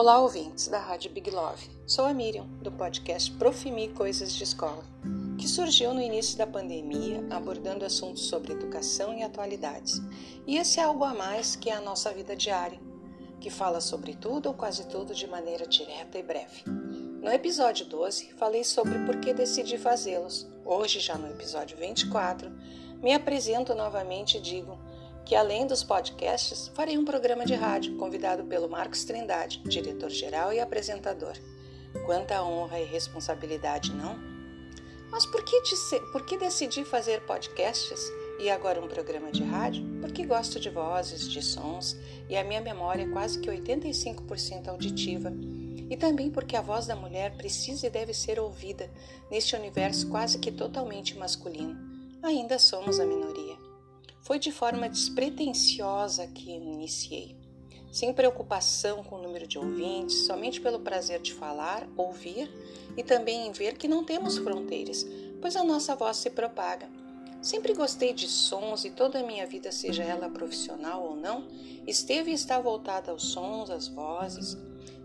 Olá, ouvintes da Rádio Big Love. Sou a Miriam, do podcast Profimi Coisas de Escola, que surgiu no início da pandemia, abordando assuntos sobre educação e atualidades. E esse é algo a mais que é a nossa vida diária, que fala sobre tudo ou quase tudo de maneira direta e breve. No episódio 12, falei sobre por que decidi fazê-los. Hoje, já no episódio 24, me apresento novamente e digo que além dos podcasts, farei um programa de rádio convidado pelo Marcos Trindade, diretor-geral e apresentador. Quanta honra e responsabilidade, não? Mas por que, por que decidi fazer podcasts e agora um programa de rádio? Porque gosto de vozes, de sons e a minha memória é quase que 85% auditiva. E também porque a voz da mulher precisa e deve ser ouvida neste universo quase que totalmente masculino. Ainda somos a minoria. Foi de forma despretensiosa que iniciei, sem preocupação com o número de ouvintes, somente pelo prazer de falar, ouvir e também em ver que não temos fronteiras, pois a nossa voz se propaga. Sempre gostei de sons e toda a minha vida, seja ela profissional ou não, esteve e está voltada aos sons, às vozes.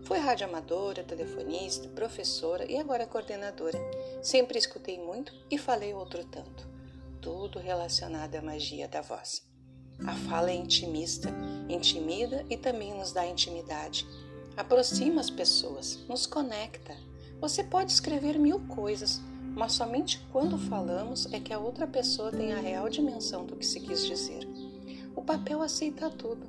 Fui radioamadora, telefonista, professora e agora coordenadora. Sempre escutei muito e falei outro tanto tudo relacionado à magia da voz. A fala é intimista, intimida e também nos dá intimidade. Aproxima as pessoas, nos conecta. Você pode escrever mil coisas, mas somente quando falamos é que a outra pessoa tem a real dimensão do que se quis dizer. O papel aceita tudo,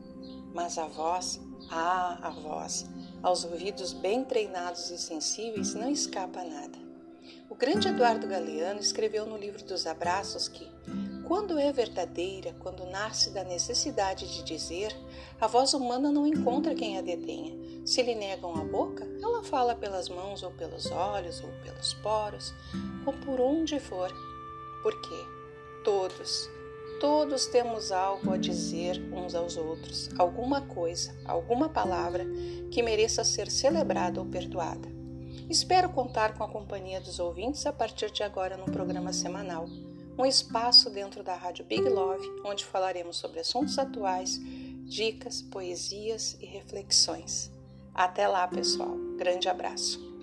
mas a voz, ah, a voz, aos ouvidos bem treinados e sensíveis não escapa nada. O grande Eduardo Galeano escreveu no livro dos Abraços que, quando é verdadeira, quando nasce da necessidade de dizer, a voz humana não encontra quem a detenha. Se lhe negam a boca, ela fala pelas mãos ou pelos olhos ou pelos poros, ou por onde for. Porque todos, todos temos algo a dizer uns aos outros, alguma coisa, alguma palavra que mereça ser celebrada ou perdoada. Espero contar com a companhia dos ouvintes a partir de agora no programa semanal, um espaço dentro da Rádio Big Love, onde falaremos sobre assuntos atuais, dicas, poesias e reflexões. Até lá, pessoal. Grande abraço.